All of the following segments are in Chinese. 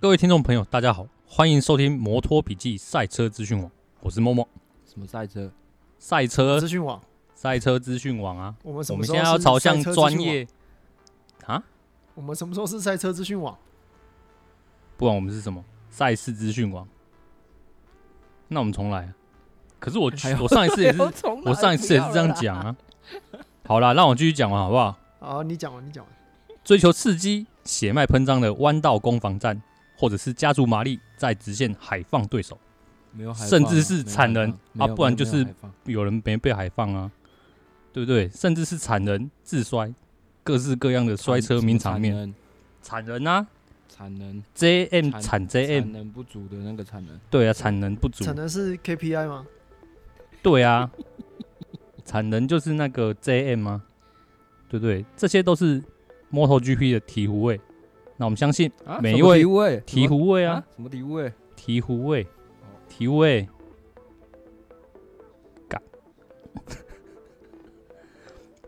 各位听众朋友，大家好，欢迎收听摩托笔记赛车资讯网，我是默默。什么赛车？赛车资讯网，赛车资讯网啊！我们什我们现在要朝向专业啊！我们什么时候是赛车资讯网？不管我们是什么赛事资讯网，那我们重来。可是我我上一次也是，我上一次也是这样讲啊。好啦，让我继续讲完好不好？好，你讲完，你讲完。追求刺激、血脉喷张的弯道攻防战，或者是加足马力在直线海放对手，没有海放啊，甚至是惨人啊，不然就是有有人没被海放啊，对不对？甚至是惨人自摔，各式各样的摔车名场面，惨人啊，惨人 JM 惨 JM 产能不足的那个产能，对啊，产能不足，产能是 KPI 吗？对啊，产能就是那个 JM 吗？对不对？这些都是。MotoGP 的醍醐味，那我们相信每一位醍醐味啊，什么醍醐味？醍醐味，醍醐味，干！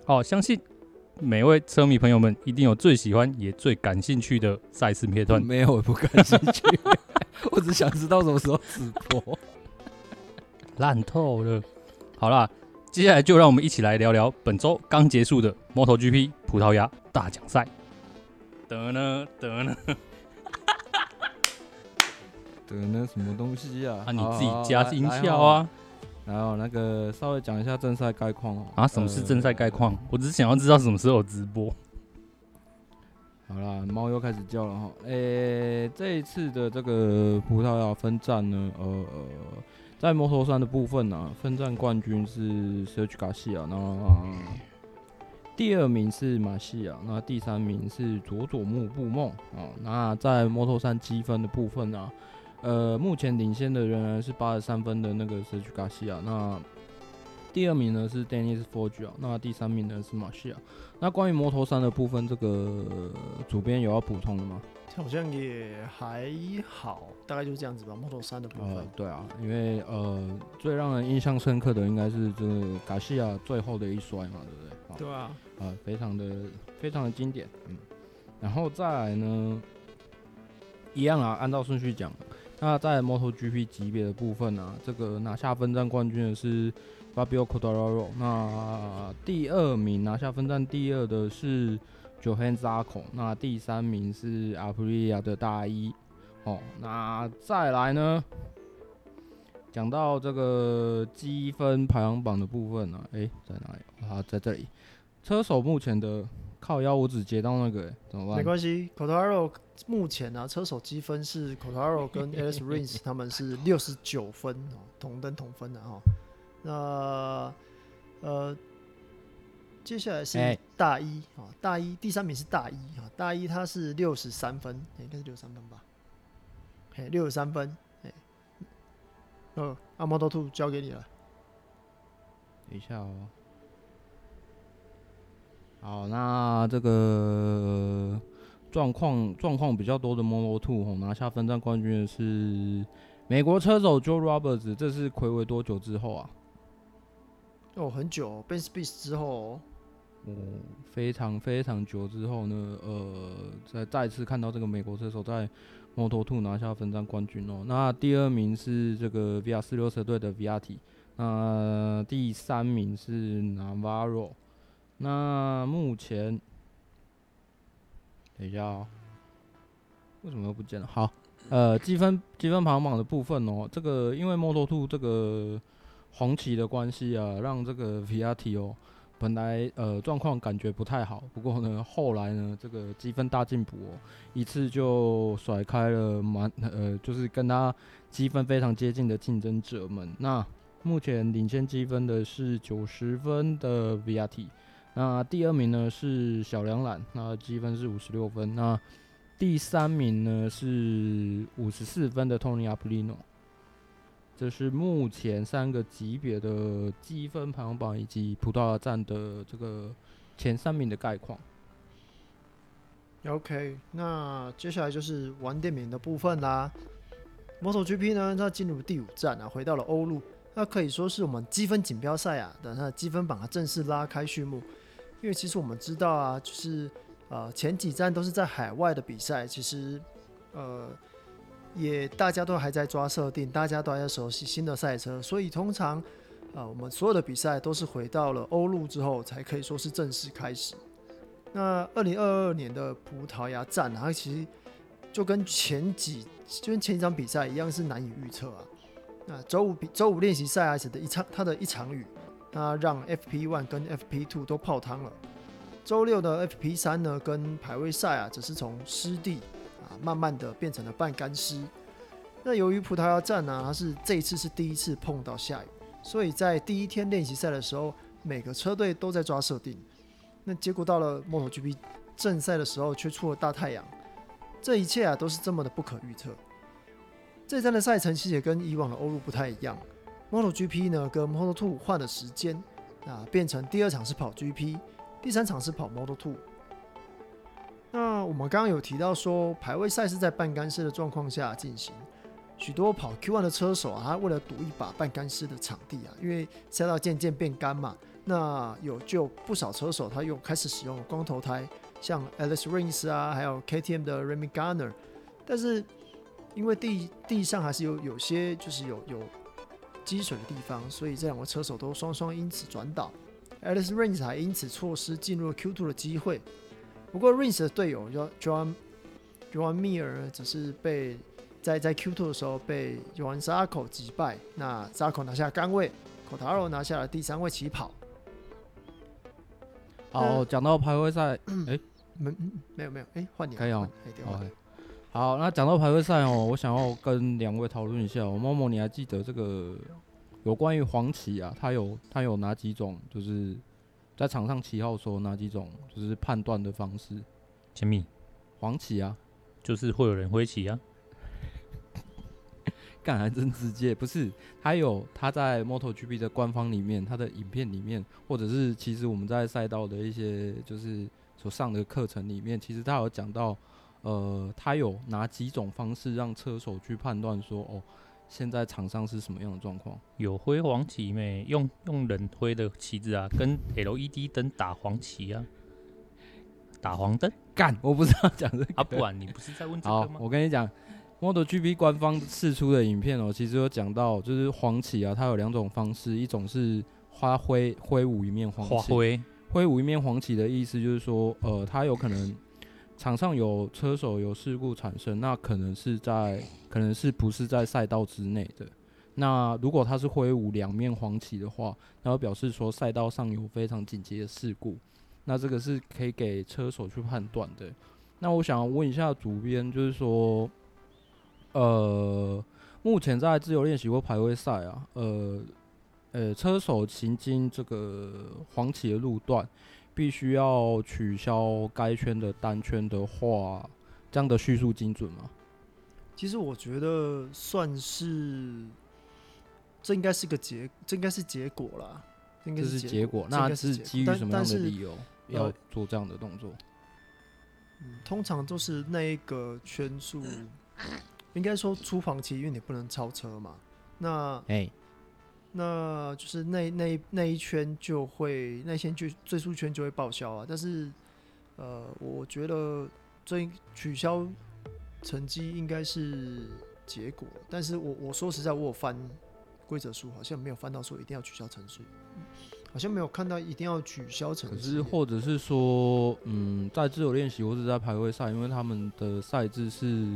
好，相信每位车迷朋友们一定有最喜欢也最感兴趣的赛事片段。没有，我不感兴趣，我只想知道什么时候直播。烂透了。好啦。接下来就让我们一起来聊聊本周刚结束的 MotoGP 葡萄牙大奖赛。得呢得呢，得呢 什么东西啊？啊，你自己加音效啊。然后那个稍微讲一下正赛概况哦。啊，什么是正赛概况？我只是想要知道什么时候有直播。好啦，猫又开始叫了哈。诶，这一次的这个葡萄牙分站呢，呃呃。在摩托山的部分呢、啊，分站冠军是 Sergio Garcia，那第二名是马西亚，那第三名是佐佐木布梦啊。那在摩托三积分的部分呢、呃，目前领先的仍然是八十三分的那个 Sergio Garcia，那第二名呢是 Dennis f o r g e r 那第三名呢是马西亚。那关于摩托三的部分，这个主编有要补充的吗？好像也还好，大概就是这样子吧。Moto3 的部分，呃，对啊，因为呃，最让人印象深刻的应该是这个卡西亚最后的一摔嘛，对不对？对啊，呃，非常的非常的经典，嗯。然后再来呢，一样啊，按照顺序讲。那在 MotoGP 级别的部分呢、啊，这个拿下分站冠军的是 Fabio Quartararo，那第二名拿下分站第二的是。Johann Zarco，那第三名是 Aprilia 的大一，哦，那再来呢？讲到这个积分排行榜的部分呢、啊，诶、在哪里？啊，在这里。车手目前的靠腰，我只接到那个、欸，怎么办？没关系 c o t a r o 目前呢、车手积分是 c o t a r o 跟 Alex Rins 他们是六十九分哦，同登同分的哈、那呃。接下来是大一啊，大一第三名是大一啊，大一他是六十三分，应该是六十三分吧？嘿，六十三分，哎，哦，阿摩托兔交给你了。等一下哦。好，那这个状况状况比较多的摩托兔吼，拿下分站冠军的是美国车手 Joe Roberts，这是睽违多久之后啊？哦，很久，Ben Spies 之后。哦，非常非常久之后呢，呃，再再次看到这个美国车手在 Moto2 拿下分站冠军哦。那第二名是这个 VR46 车队的 VRT，那第三名是 Navarro。那目前，等一下哦，为什么又不见了？好，呃，积分积分排行榜的部分哦，这个因为 Moto2 这个红旗的关系啊，让这个 Vietti 哦。本来呃状况感觉不太好，不过呢后来呢这个积分大进步哦，一次就甩开了蛮呃就是跟他积分非常接近的竞争者们。那目前领先积分的是九十分的 VRT，那第二名呢是小梁榄，那积分是五十六分。那第三名呢是五十四分的 Tony Arbolino。这是目前三个级别的积分排行榜以及葡萄牙站的这个前三名的概况。OK，那接下来就是玩电名的部分啦。MotoGP 呢，它进入第五站啊，回到了欧陆，那可以说是我们积分锦标赛啊的那积分榜啊正式拉开序幕。因为其实我们知道啊，就是呃前几站都是在海外的比赛，其实呃。也大家都还在抓设定，大家都还在熟悉新的赛车，所以通常啊，我们所有的比赛都是回到了欧陆之后才可以说是正式开始。那二零二二年的葡萄牙站，它其实就跟前几就跟前一场比赛一样，是难以预测啊。那周五比周五练习赛啊，的一场它的一场雨，那让 FP One 跟 FP Two 都泡汤了。周六的 FP 三呢，跟排位赛啊，只是从湿地，慢慢的变成了半干湿。那由于葡萄牙站呢、它是这一次是第一次碰到下雨，所以在第一天练习赛的时候，每个车队都在抓设定。那结果到了 MotoGP 正赛的时候，却出了大太阳。这一切啊，都是这么的不可预测。这站的赛程其实也跟以往的欧陆不太一样。MotoGP 呢，跟 Moto2 换了时间，啊，变成第二场是跑 GP，第三场是跑 Moto2。那我们刚刚有提到说，排位赛是在半干湿的状况下进行，许多跑 Q1 的车手啊，他为了赌一把半干湿的场地啊，因为赛道渐渐变干嘛。那有就不少车手，他又开始使用光头胎，像 Alice Rins 啊，还有 KTM 的 Remy Garner。但是因为地地上还是有有些就是有有积水的地方，所以这两位车手都双双因此转倒。，Alice Rins 还因此错失进入了 Q2 的机会。不过 Rins 的队友 Joan Joan Mir 只是被在在 Q2 的时候被 Johann Zarco 击败，那 Zarco 拿下杆位，Quartararo 拿下了第三位起跑。好，讲到排位赛，哎，没，没有没有，哎，换你，可以哦，好，好，那讲到排位赛哦，我想要跟两位讨论一下，哦某某，你还记得这个有关于黄旗啊？它有它有哪几种？就是在场上旗号说哪几种？就是判断的方式？前面黄旗啊，就是会有人挥旗啊。干还真直接，不是？还有他在 MotoGP 的官方里面，他的影片里面，或者是其实我们在赛道的一些就是所上的课程里面，其实他有讲到，呃，他有哪几种方式让车手去判断说，哦，现在场上是什么样的状况？有挥黄旗没？用用人挥的旗子啊，跟 LED 灯打黄旗啊，打黄灯？干，我不知道讲这个啊，不然你不是在问这个吗？好，我跟你讲。MotoGP 官方释出的影片哦，其实有讲到，就是黄旗啊，它有两种方式，一种是花挥挥舞一面黄旗，挥挥舞一面黄旗的意思就是说，呃，它有可能场上有车手有事故产生，那可能是在可能是不是在赛道之内的。那如果它是挥舞两面黄旗的话，那表示说赛道上有非常紧急的事故，那这个是可以给车手去判断的。那我想问一下主编，就是说。呃，目前在自由练习或排位赛啊，呃，呃，车手行经这个黄旗的路段，必须要取消该圈的单圈的话，这样的叙述精准吗？其实我觉得算是，这应该是个结，这应该是结果啦。应该是结果，那是基于什么样的理由要做这样的动作？嗯，通常都是那一个圈数。应该说出房期，因为你不能超车嘛。那哎，欸、那就是那那那一圈就会那一圈就最速圈就会报销啊。但是呃，我觉得这取消成绩应该是结果。但是我我说实在，我有翻规则书，好像没有翻到说一定要取消成绩，好像没有看到一定要取消成绩。可是或者是说，嗯，在自由练习或者在排位赛，因为他们的赛制是。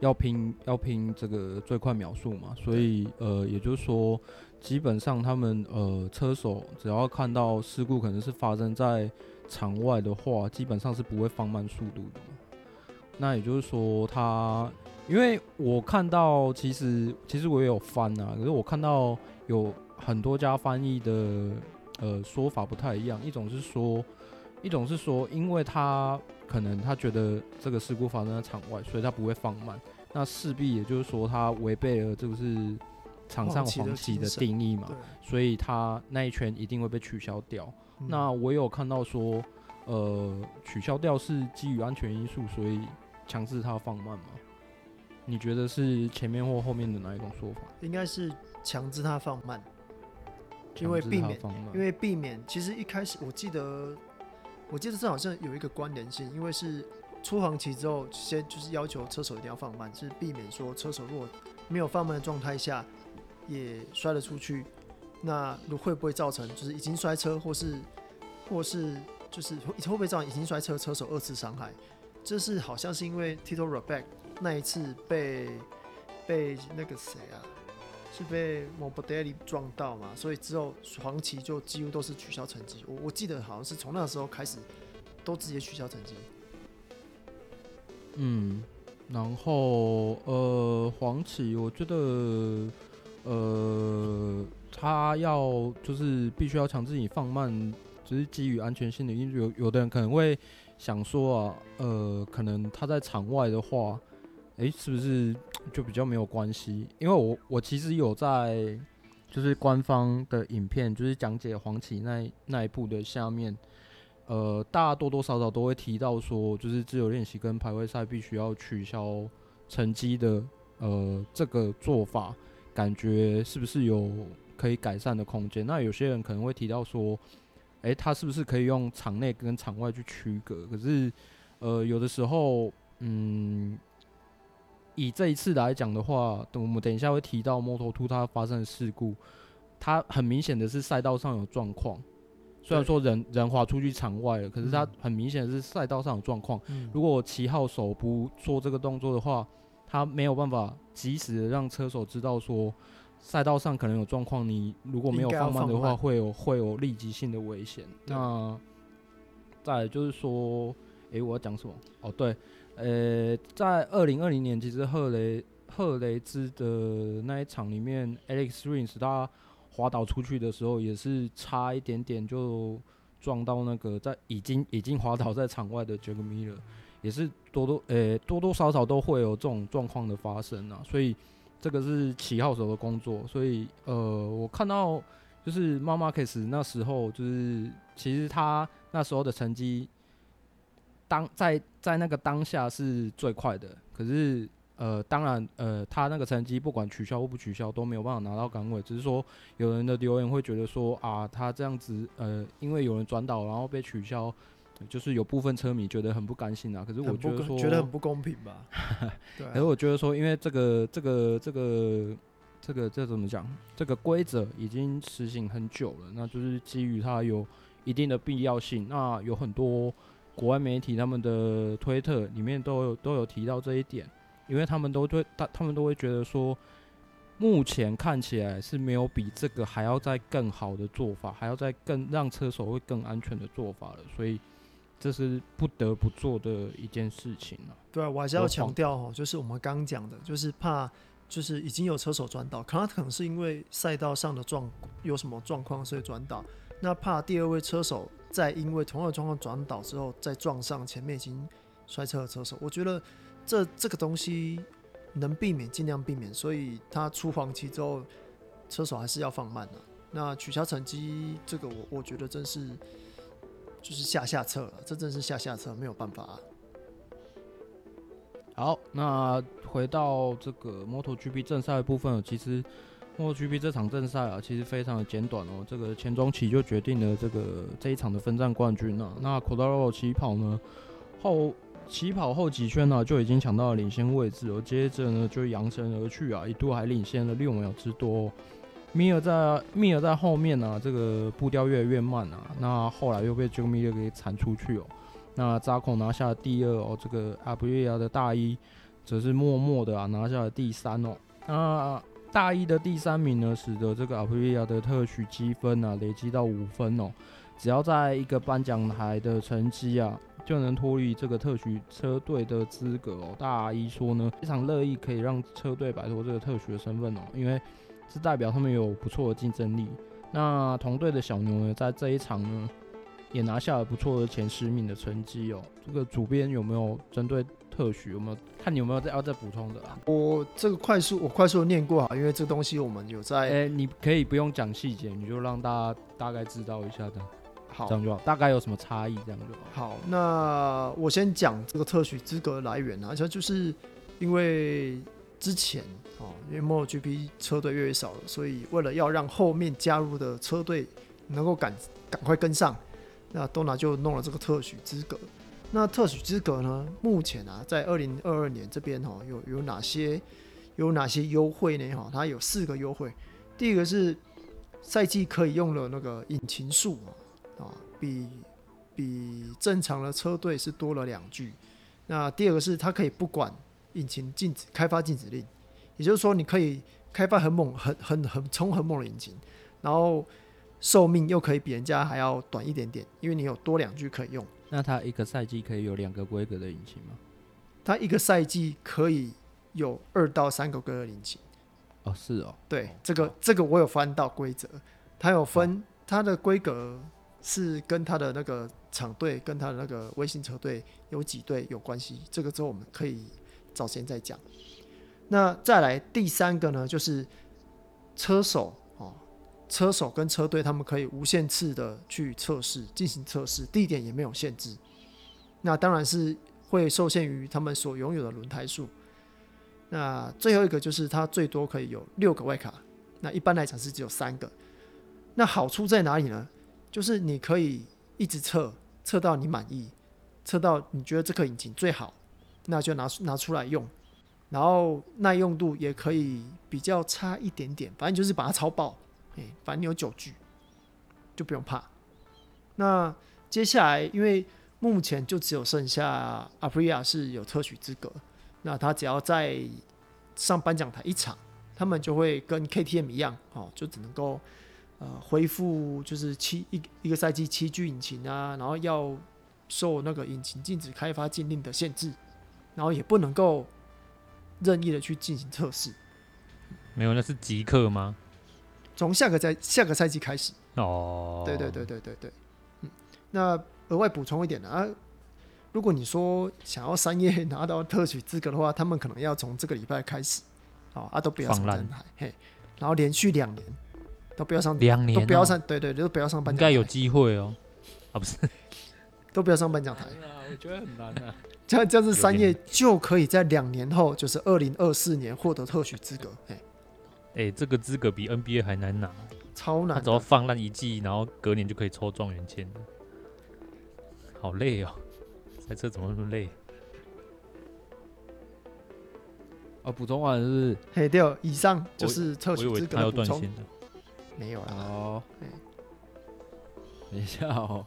要拼要拼这个最快秒数嘛，所以呃，也就是说，基本上他们呃车手只要看到事故可能是发生在场外的话，基本上是不会放慢速度的。那也就是说他，他因为我看到其实其实我也有翻啊，可是我看到有很多家翻译的呃说法不太一样，一种是说，一种是说，因为他可能他觉得这个事故发生在场外，所以他不会放慢。那势必也就是说，他违背了这个是场上黄旗的定义嘛，所以他那一圈一定会被取消掉。嗯、那我有看到说，呃，取消掉是基于安全因素，所以强制他放慢吗？你觉得是前面或后面的哪一种说法？应该是强制他放慢，因为避免，因为避免。其实一开始我记得，我记得这好像有一个关联性，因为是出黄旗之后，先就是要求车手一定要放慢，是避免说车手如果没有放慢的状态下也摔了出去，那会不会造成就是已经摔车，或是或是就是会不会造成已经摔车车手二次伤害？这是好像是因为 Tito Rabat 那一次被被那个谁啊，是被 Morbidelli 撞到嘛，所以之后黄旗就几乎都是取消成绩。我我记得好像是从那时候开始都直接取消成绩。嗯，然后呃，黄旗，我觉得呃，他要就是必须要强制你放慢，只是基于安全性的，因为有有的人可能会想说啊，呃，可能他在场外的话，诶，是不是就比较没有关系？因为我我其实有在就是官方的影片，就是讲解黄旗那那一部的下面。呃，大家多多少少都会提到说，就是自由练习跟排位赛必须要取消成绩的，呃，这个做法，感觉是不是有可以改善的空间？那有些人可能会提到说，诶、欸，他是不是可以用场内跟场外去区隔？可是，呃，有的时候，嗯，以这一次来讲的话，等我们等一下会提到 Moto2 它发生的事故，它很明显的是赛道上有状况。虽然说人人滑出去场外了，可是他很明显是赛道上有状况。如果七号手不做这个动作的话，他没有办法及时的让车手知道说赛道上可能有状况。你如果没有放慢的话，会有会有立即性的危险。那再来就是说，诶、欸，我要讲什么？哦，对，呃、欸，在二零二零年，其实赫雷赫雷兹的那一场里面，Alex Rins 他。滑倒出去的时候，也是差一点点就撞到那个在已经已经滑倒在场外的 Jack Miller，也是多多诶、多多少少都会有这种状况的发生啊。所以这个是七号手的工作。所以呃，我看到就是 Marc Marquez 那时候就是其实他那时候的成绩当在在那个当下是最快的，可是。呃，当然，呃，他那个成绩不管取消或不取消都没有办法拿到岗位，只是说有人的留言会觉得说啊，他这样子，呃，因为有人转导然后被取消，就是有部分车迷觉得很不甘心啊。可是我觉得说觉得很不公平吧？对、啊。可是我觉得说，因为这个这个这个这个这怎么讲？这个规则已经实行很久了，那就是基于它有一定的必要性。那有很多国外媒体他们的推特里面都有都有提到这一点。因为他们都对他，他们都会觉得说，目前看起来是没有比这个还要再更好的做法，还要再更让车手会更安全的做法了，所以这是不得不做的一件事情了。对啊，我还是要强调哦，就是我们刚刚讲的，就是怕就是已经有车手转倒，可能可能是因为赛道上的状有什么状况所以转倒，那怕第二位车手在因为同样的状况转倒之后再撞上前面已经摔车的车手，我觉得。这这个东西能避免尽量避免，所以他出黄旗之后，车手还是要放慢的、啊。那取消成绩，这个我我觉得真是就是下下策了，这真是下下策，没有办法、好，那回到这个 MotoGP 正赛的部分，其实 MotoGP 这场正赛啊，其实非常的简短哦。这个前中期就决定了这个这一场的分站冠军啊。那 Quartararo 起跑呢后。起跑后几圈呢、啊，就已经抢到了领先位置，而接着呢就扬长而去啊，一度还领先了六秒之多。米尔在米尔在后面呢、啊，这个步调越来越慢啊，那后来又被这个米尔给铲出去哦。那扎孔拿下了第二哦，这个阿普利亚的大一则是默默的啊拿下了第三哦。那大一的第三名呢，使得这个阿普利亚的特许积分啊累积到五分哦，只要在一个颁奖台的成绩啊。就能脱离这个特许车队的资格哦。大一说呢，非常乐意可以让车队摆脱这个特许的身份哦，因为是代表他们有不错的竞争力。那同队的小牛呢，在这一场呢，也拿下了不错的前十名的成绩哦。这个主编有没有针对特许有没有看你有没有再要再补充的啊？我这个快速我快速的念过啊，因为这个东西我们有在。哎，你可以不用讲细节，你就让大家大概知道一下的。好，这样就好。大概有什么差异？这样就好。好，那我先讲这个特许资格的来源啊，就就是因为之前哦，因为 MotoGP 车队越来越少了，所以为了要让后面加入的车队能够赶赶快跟上，那多拿就弄了这个特许资格。那特许资格呢？目前啊，在二零二二年这边哈，有有哪些有哪些优惠呢？哈，它有四个优惠。第一个是赛季可以用的那个引擎数啊，比比正常的车队是多了两具。那第二个是它可以不管引擎禁止开发禁止令，也就是说你可以开发很猛、很很很冲很猛的引擎，然后寿命又可以比人家还要短一点点，因为你有多两具可以用。那它一个赛季可以有两个规格的引擎吗？它一个赛季可以有二到三个规格的引擎。哦，是哦。对，这个这个我有翻到规则，它有分它的规格是跟它的那个厂队跟它的那个微型车队有几队有关系。这个之后我们可以找时间再讲。那再来第三个呢，就是车手哦。车手跟车队，他们可以无限次的去测试，进行测试，地点也没有限制。那当然是会受限于他们所拥有的轮胎数。那最后一个就是它最多可以有六个外卡，那一般来讲是只有三个。那好处在哪里呢？就是你可以一直测，测到你满意，测到你觉得这颗引擎最好，那就拿拿出来用。然后耐用度也可以比较差一点点，反正就是把它超爆。哎，反正你有九具，就不用怕。那接下来，因为目前就只有剩下 Aprilia 是有特许资格，那他只要再上颁奖台一场，他们就会跟 KTM 一样，哦，就只能够呃恢复就是七一一个赛季七具引擎啊，然后要受那个引擎禁止开发禁令的限制，然后也不能够任意的去进行测试。没有，那是即刻吗？从下个赛下个赛季开始。哦，对对对对对对，嗯，那额外补充一点啊，如果你说想要三叶拿到特许资格的话，他们可能要从这个礼拜开始，好啊，都不要上颁奖台，嘿，然后连续两年都不要上两年，都不要上，对对，都不要上颁奖台，应该有机会哦，啊不是，都不要上颁奖台，我觉得很难啊，这样这样子三叶就可以在两年后，就是二零二四年获得特许资格，嘿。哎、欸，这个资格比 NBA 还难拿，超难。他只要放烂一季，然后隔年就可以抽状元签，好累哦！赛车怎么那么累？啊，补充完是，是？嘿，对，以上就是特许资格的补充。没有了哦。等一下哦，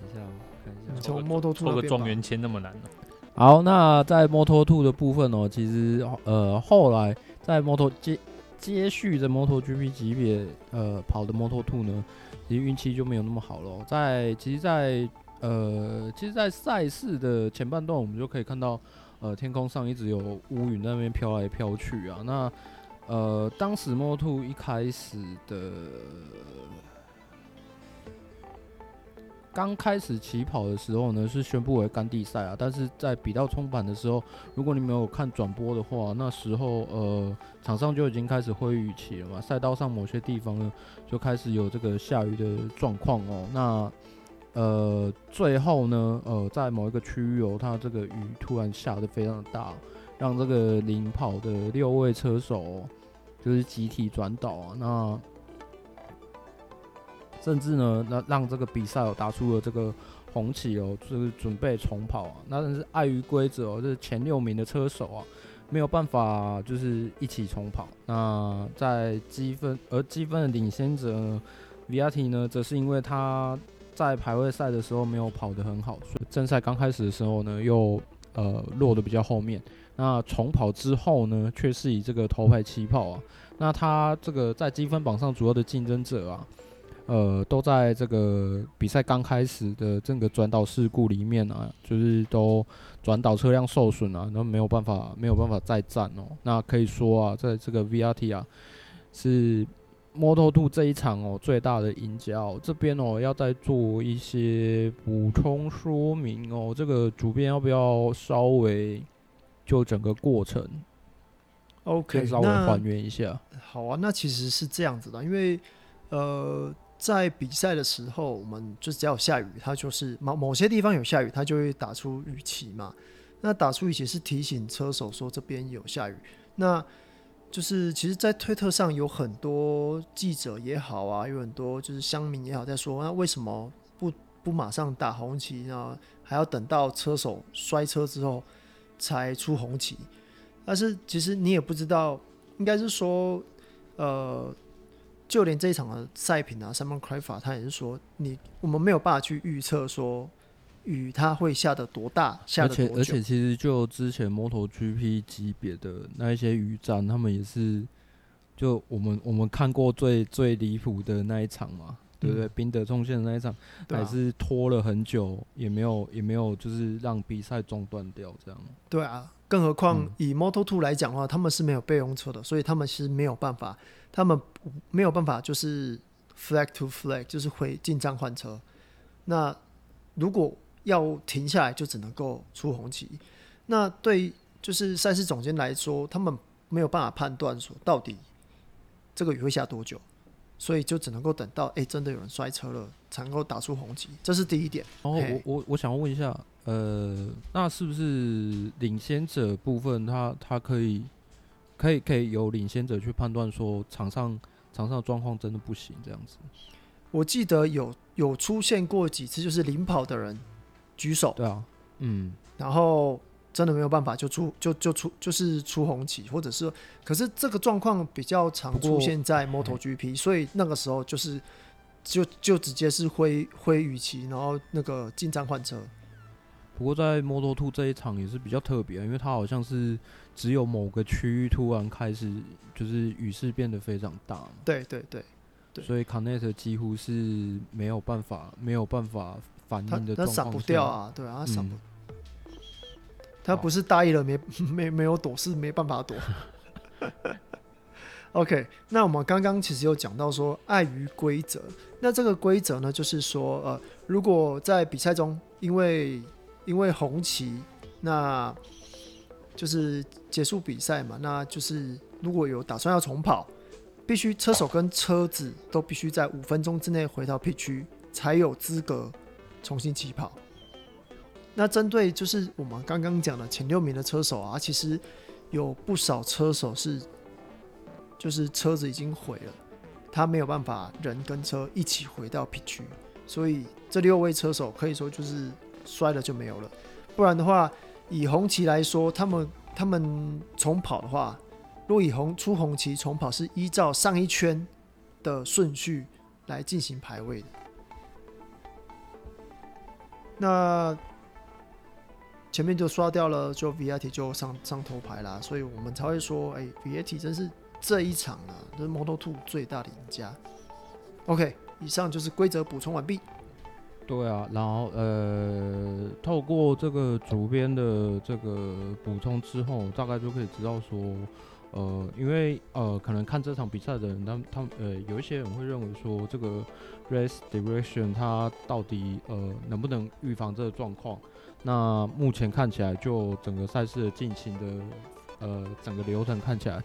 等一下，我看一下。从摩托兔抽个状元签那么难呢？好，那在摩托兔的部分哦，其实呃后来在摩托接。接续的摩托 GP 级别，呃，跑的摩托兔呢，其实运气就没有那么好了。在其实在，在呃，其实，在赛事的前半段，我们就可以看到，呃，天空上一直有乌云在那边飘来飘去啊。那呃，当时摩托兔一开始的。刚开始起跑的时候呢，是宣布为干地赛啊，但是在比到冲板的时候，如果你没有看转播的话，那时候呃，场上就已经开始灰雨期了嘛，赛道上某些地方呢就开始有这个下雨的状况哦。那呃，最后呢，呃，在某一个区域哦，它这个雨突然下得非常大，让这个领跑的六位车手，就是集体转倒啊，那。甚至呢，那让这个比赛哦打出了这个红旗哦，就是准备重跑啊。那但是碍于规则哦，就是前六名的车手啊没有办法就是一起重跑。那在积分，而积分的领先者呢，Viatti 呢，则是因为他在排位赛的时候没有跑得很好，所以正赛刚开始的时候呢，又呃落得比较后面。那重跑之后呢，却是以这个头牌起跑啊。那他这个在积分榜上主要的竞争者啊。呃，都在这个比赛刚开始的这个转导事故里面啊，就是都转导车辆受损啊，那没有办法，没有办法再战哦。那可以说啊，在这个 VRT 啊，是 Moto2 这一场哦最大的赢家哦。这边哦要再做一些补充说明哦，这个主编要不要稍微就整个过程，OK，稍微还原一下？好啊，那其实是这样子的，因为呃。在比赛的时候，我们就只要有下雨，它就是某某些地方有下雨，它就会打出雨旗嘛。那打出雨旗是提醒车手说这边有下雨。那就是其实，在推特上有很多记者也好啊，有很多就是乡民也好，在说那为什么不不马上打红旗呢，还要等到车手摔车之后才出红旗。但是其实你也不知道，应该是说，呃，就连这一场的赛品啊，Simon Crafar 他也是说，你我们没有办法去预测说雨它会下得多大，下的多久。而且而且其实就之前 MotoGP 级别的那一些雨战，他们也是。就我们我们看过最最离谱的那一场嘛，对不对？宾、嗯、德冲线的那一场，还是拖了很久，也没有也没有就是让比赛中断掉这样。对啊，更何况以 Moto2 来讲的话，他们是没有备用车的，所以他们是没有办法，他们没有办法就是 flag to flag，就是会进站换车。那如果要停下来，就只能够出红旗。那对就是赛事总监来说，他们没有办法判断说到底。这个雨会下多久？所以就只能够等到哎、欸，真的有人摔车了，才能够打出红旗。这是第一点。然后我我我想问一下，呃，那是不是领先者部分他，他他可以可以可以由领先者去判断说场上场上的状况真的不行这样子？我记得有有出现过几次，就是领跑的人举手。对啊，嗯，然后。真的没有办法就出就就出就是出红旗，或者是，可是这个状况比较常出现在 MotoGP，所以那个时候就是就就直接是挥挥雨旗，然后那个进站换车。不过在 Moto2 这一场也是比较特别，因为它好像是只有某个区域突然开始就是雨势变得非常大。对对对，对，所以 Canet 几乎是没有办法没有办法反应的状况。不掉啊，对啊，他闪不。嗯他不是大意了没 没没有躲，是没办法躲。OK，那我们刚刚其实有讲到说，碍于规则，那这个规则呢，就是说，呃，如果在比赛中因为因为红旗，那就是结束比赛嘛，那就是如果有打算要重跑，必须车手跟车子都必须在五分钟之内回到 P 区，才有资格重新起跑。那针对就是我们刚刚讲的前六名的车手啊，其实有不少车手是，就是车子已经毁了，他没有办法人跟车一起回到 P 区，所以这六位车手可以说就是摔了就没有了。不然的话，以红旗来说，他们他们重跑的话，若以红出红旗重跑是依照上一圈的顺序来进行排位的，那。前面就刷掉了，就 VIT 就上上头牌啦，所以我们才会说，哎、，VIT 真是这一场啊，这是 Moto2 最大的赢家。OK，以上就是规则补充完毕。对啊，然后呃，透过这个主编的这个补充之后，大概就可以知道说，呃，因为呃，可能看这场比赛的人，他他呃，有一些人会认为说，这个 Race Direction 它到底呃能不能预防这个状况？那目前看起来，就整个赛事的进行的，呃，整个流程看起来，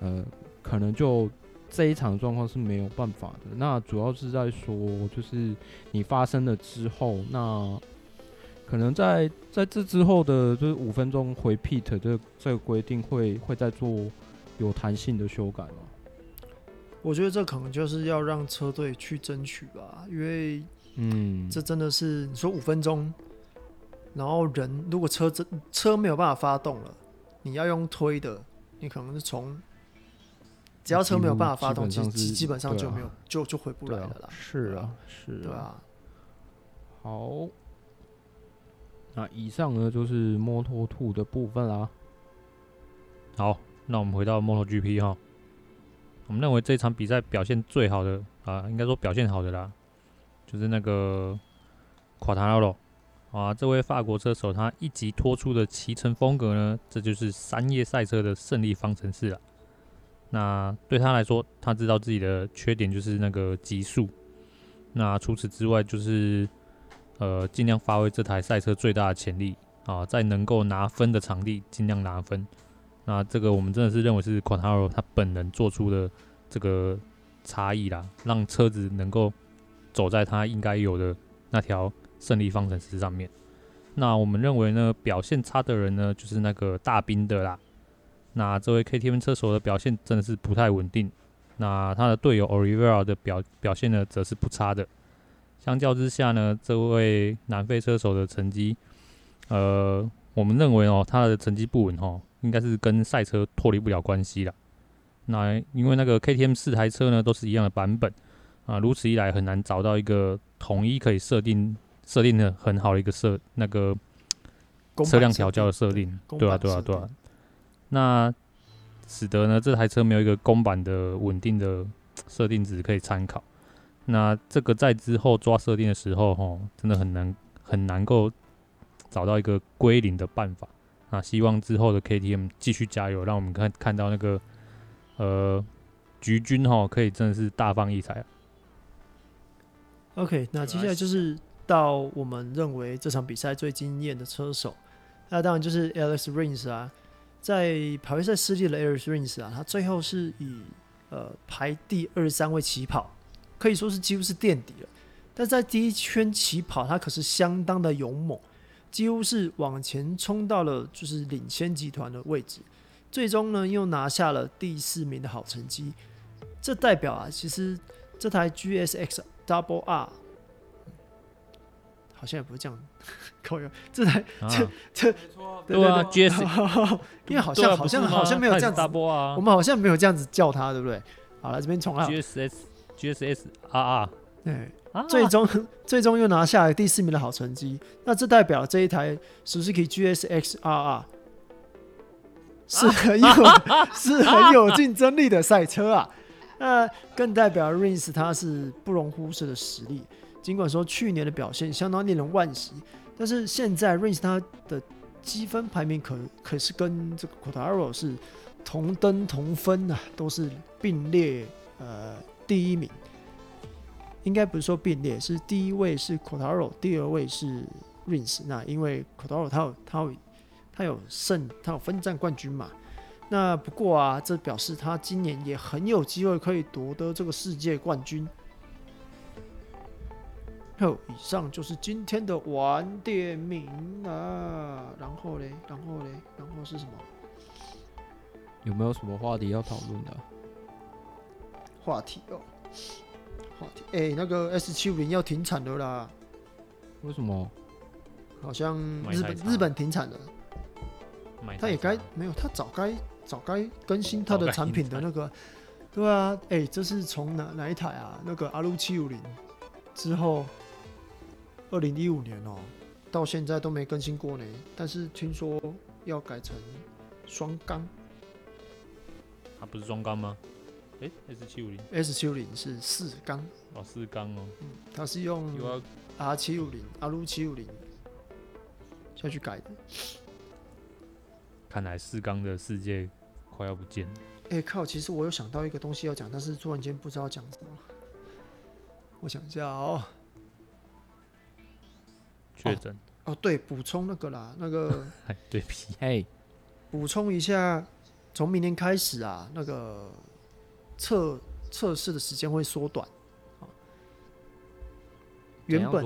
呃，可能就这一场状况是没有办法的。那主要是在说，就是你发生了之后，那可能在在这之后的，就是五分钟回 pit 这这个规定会会再做有弹性的修改吗？我觉得这可能就是要让车队去争取吧，因为，嗯，这真的是你说五分钟。然后人如果车子车没有办法发动了，你要用推的，你可能是从只要车没有办法发动，基基基本上就没有、啊、就就回不来了啦。是啊，是啊。对啊。好，那以上呢就是 Moto2 的部分啦。好，那我们回到 MotoGP 哈，我们认为这场比赛表现最好的啊，应该说表现好的啦，就是那个 Quartararo。啊，这位法国车手他一级拖出的骑乘风格呢，这就是三叶赛车的胜利方程式啊。那对他来说，他知道自己的缺点就是那个极速。那除此之外，就是呃尽量发挥这台赛车最大的潜力啊，在能够拿分的场地尽量拿分。那这个我们真的是认为是 Quartararo 他本人做出的这个差异啦，让车子能够走在他应该有的那条。胜利方程式上面，那我们认为呢，表现差的人呢，就是那个大兵的啦。那这位 KTM 车手的表现真的是不太稳定。那他的队友 Oliveira 的表表现呢，则是不差的。相较之下呢，这位南非车手的成绩，呃，我们认为哦，他的成绩不稳哦，应该是跟赛车脱离不了关系了。那因为那个 KTM 四台车呢，都是一样的版本啊，如此一来很难找到一个统一可以设定设定的很好的一个设那个车辆调教的设定，对啊，对啊，对啊。那使得呢，这台车没有一个公版的稳定的设定值可以参考。那这个在之后抓设定的时候，吼，真的很难很难够找到一个归零的办法。那希望之后的 KTM 继续加油，让我们看看到那个呃橘军吼可以真的是大放异彩。OK，那接下来就是到我们认为这场比赛最惊艳的车手，那当然就是 Alex Rins 啊，在排位赛失利的 Alex Rins 啊，他最后是以呃排第二十三位起跑。可以说是几乎是垫底了，但在第一圈起跑，他可是相当的勇猛，几乎是往前冲到了就是领先集团的位置，最终呢又拿下了第四名的好成绩。这代表啊，其实这台 GSX Double R 好像也不是这样，靠有这台这这对对对 GS，因为好像好像好像没有这样子，我们好像没有这样子叫他，对不对？好了，这边重来。G S S R R，对，最终最终又拿下了第四名的好成绩。那这代表这一台 Suzuki G S X R R 是很有 是很有竞争力的赛车啊。那更代表 Rins 他是不容忽视的实力。尽管说去年的表现相当令人惋惜，但是现在 Rins 他的积分排名可可是跟这个 Quartaro 是同登同分啊，都是并列呃。第一名应该不是说并列，是第一位是 Quartaro，第二位是 Rins。那因为 Quartaro 他有他有他有胜，他有分站冠军嘛。那不过啊，这表示他今年也很有机会可以夺得这个世界冠军。好，以上就是今天的晚点名啊。然后嘞，然后嘞，然后是什么？有没有什么话题要讨论的？话题哦，话题哎、欸，那个 S 七五零要停产了啦！为什么？好像日本日本停产了。他也该没有，他早该早该更新他的产品的那个。对啊，哎、欸，这是从哪哪一台啊？那个 R 七五零之后，二零一五年哦、喔，到现在都没更新过呢。但是听说要改成双缸，它不是双缸吗？哎，S 七五零，S 七五零是四缸哦，四缸哦，嗯，它是用 R 七五零，R 七五零下去改的。看来四缸的世界快要不见了。哎靠，其实我有想到一个东西要讲，但是突然间不知道讲什么。我想一下哦，确诊哦，对，补充那个啦，那个，对补充一下，从明年开始啊，那个。测测试的时间会缩短，原本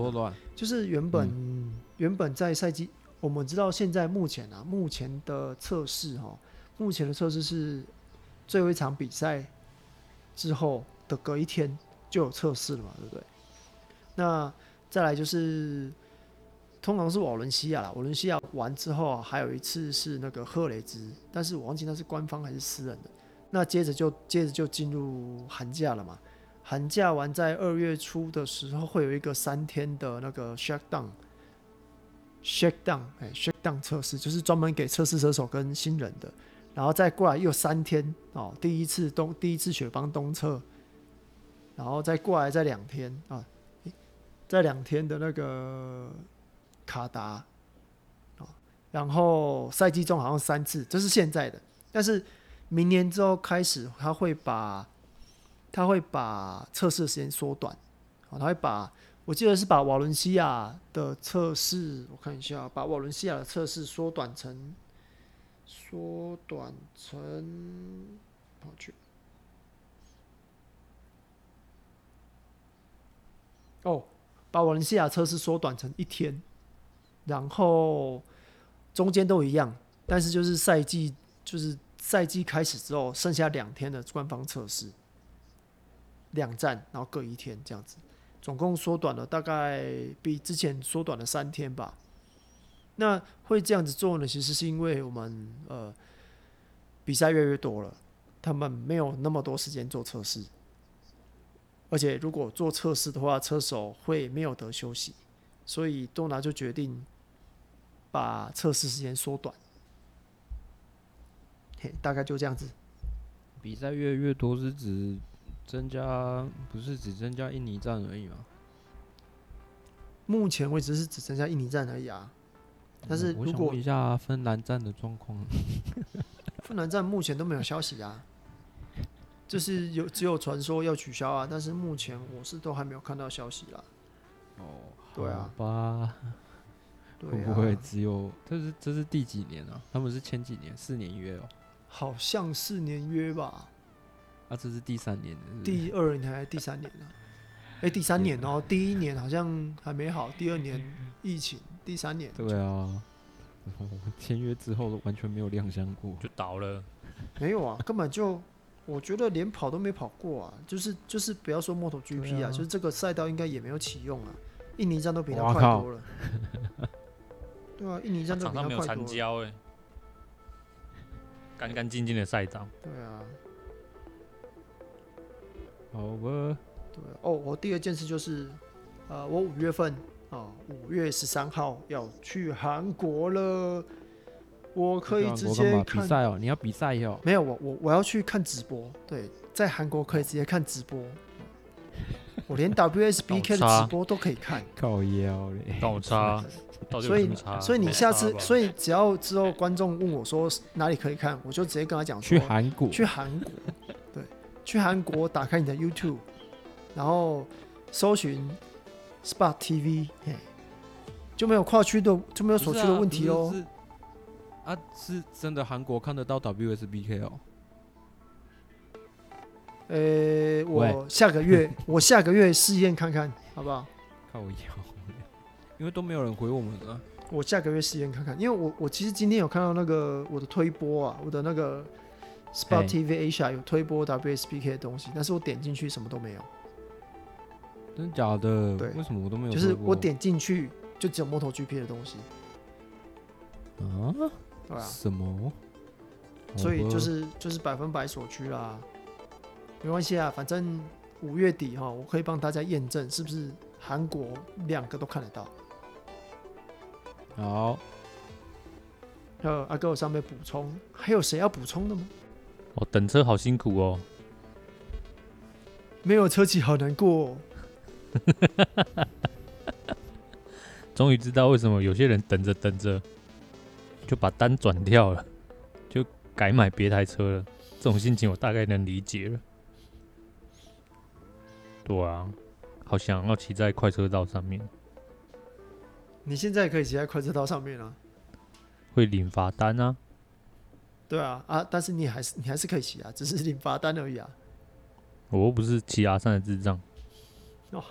就是原本、嗯、原本在赛季，我们知道现在目前啊，目前的测试哈，目前的测试是最后一场比赛之后的隔一天就有测试了嘛，对不对？那再来就是通常是瓦伦西亚啦，瓦伦西亚完之后啊，还有一次是那个赫雷兹，但是我忘记那是官方还是私人的。那接着就接着就进入寒假了嘛，寒假完在二月初的时候会有一个三天的那个 shakedown，shakedown，哎，shakedown 测试就是专门给测试车手跟新人的，然后再过来又三天哦，第一次东第一次雪邦东侧，然后再过来再两天啊，再两天的那个卡达，然后赛季中好像三次，这是现在的，但是。明年之后开始，他会把他会把测试时间缩短，啊，他会把我记得是把瓦伦西亚的测试，我看一下，把瓦伦西亚的测试缩短成缩短成，我去，哦，把瓦伦西亚测试缩短成一天，然后中间都一样，但是就是赛季就是。赛季开始之后，剩下两天的官方测试，两站，然后各一天这样子。总共缩短了大概比之前缩短了三天吧。那会这样子做呢？其实是因为我们呃比赛越来越多了，他们没有那么多时间做测试，而且如果做测试的话，车手会没有得休息，所以多拿就决定把测试时间缩短。嘿，大概就这样子。比赛越来越多是指增加，不是只增加印尼站而已吗？目前为止是只剩下印尼站而已啊。但是如果问一下芬兰站的状况，芬兰站目前都没有消息啊，就是有只有传说要取消啊，但是目前我是都还没有看到消息啦。哦，对啊，吧？会不会只有这是这是第几年啊？他们是前几年四年约哦。好像四年约吧，啊，这是第三年是是？第二年还是第三年呢？哎、欸，第三年哦，第一年好像还没好，第二年疫情，第三年。对啊，我签约之后完全没有亮相过，就倒了。没有啊，根本就我觉得连跑都没跑过啊，就是就是不要说 MotoGP 啊，啊就是这个赛道应该也没有启用啊，印尼站都比他快多了。对啊，印尼站都比它快多了。干干净净的赛道。对啊。好吧。对哦，我第二件事就是，呃，我五月份啊，五月十三号要去韩国了。我可以直接看比赛哦。你要比赛哦？没有，我我我要去看直播。对，在韩国可以直接看直播。我连 WSBK 的直播都可以看。靠腰嘞。倒插。所以，所以你下次，所以只要之后观众问我说哪里可以看，我就直接跟他讲说去韩国，去韩国，对，去韩国，打开你的 YouTube，然后搜寻 Sport TV，嘿，就没有跨区的，就没有所区的问题哦。啊，是真的韩国看得到 WSBK 哦。呃，我下个月，我下个月试验看看，好不好？靠腰。因为都没有人回我们了，我下个月试验看看。因为我我其实今天有看到那个我的推播啊，我的那个 Sport TV Asia 有推播 WSPK 的东西，但是我点进去什么都没有。真的假的？对，为什么我都没有？就是我点进去就只有 MotoGP 的东西。啊？对啊。什么？所以就是就是百分百锁区啦，没关系啊，反正五月底哈，我可以帮大家验证是不是韩国两个都看得到。好，还有阿哥，我上面补充，还有谁要补充的吗？哦，等车好辛苦哦，没有车骑好难过哦。终于知道为什么有些人等着等着就把单转掉了，就改买别台车了。这种心情我大概能理解了。对啊，好想要骑在快车道上面。你现在可以骑在快车道上面啊，会领罚单啊？对啊，啊，但是你还是你还是可以骑啊，只是领罚单而已啊。我又不是骑阿三的智障。哦，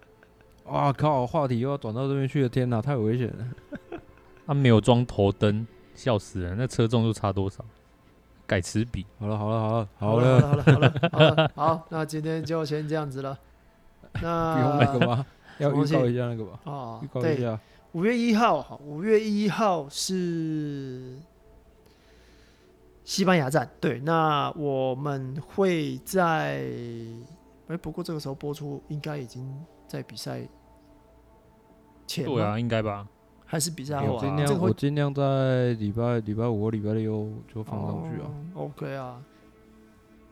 哇靠！话题又要转到这边去了，天哪，太危险了。啊、他没有装头灯，笑死人！那车重又差多少？改齿比。好了好了好了好了好了好了好了好，那今天就先这样子了。那不用那个吗？要预告一下那个吧。啊，预告一下。五月一号，五月一号是西班牙站。对，那我们会在哎，不过这个时候播出应该已经在比赛前。对啊，应该吧？还是比赛后啊？我尽量，我尽量在礼拜礼拜五、礼拜六就放上去啊。哦、OK 啊。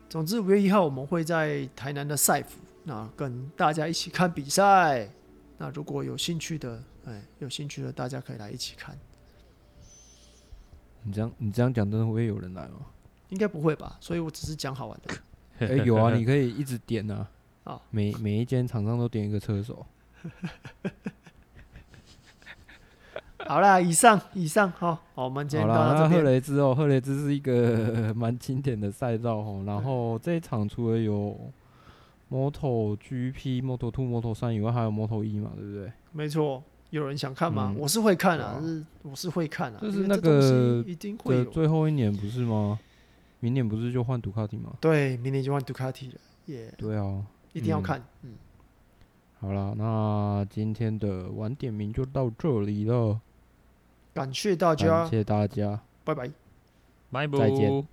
总之，五月一号我们会在台南的赛府。那跟大家一起看比赛，那如果有兴趣的，哎，有兴趣的大家可以来一起看。你这样你这样讲，真的会有人来吗？应该不会吧，所以我只是讲好玩的。哎、欸，有啊，你可以一直点啊，啊，每每一间厂商都点一个车手。好啦，以上以上，好，好，我们今天到这边。赫雷兹哦，赫雷兹是一个 蛮经典的赛道哦，然后这一场除了有。Moto GP、Moto Two、Moto 三以外，还有 Moto 一嘛，对不对？没错，有人想看吗？嗯、我是会看啊，是我是会看啊。就是那个的最后一年不是吗？明年不是就换杜卡迪吗？对，明年就换杜卡迪了，耶、yeah。对啊，一定要看。嗯，好了，那今天的晚点名就到这里了，感谢大家，感谢大家，拜拜，拜拜，再见。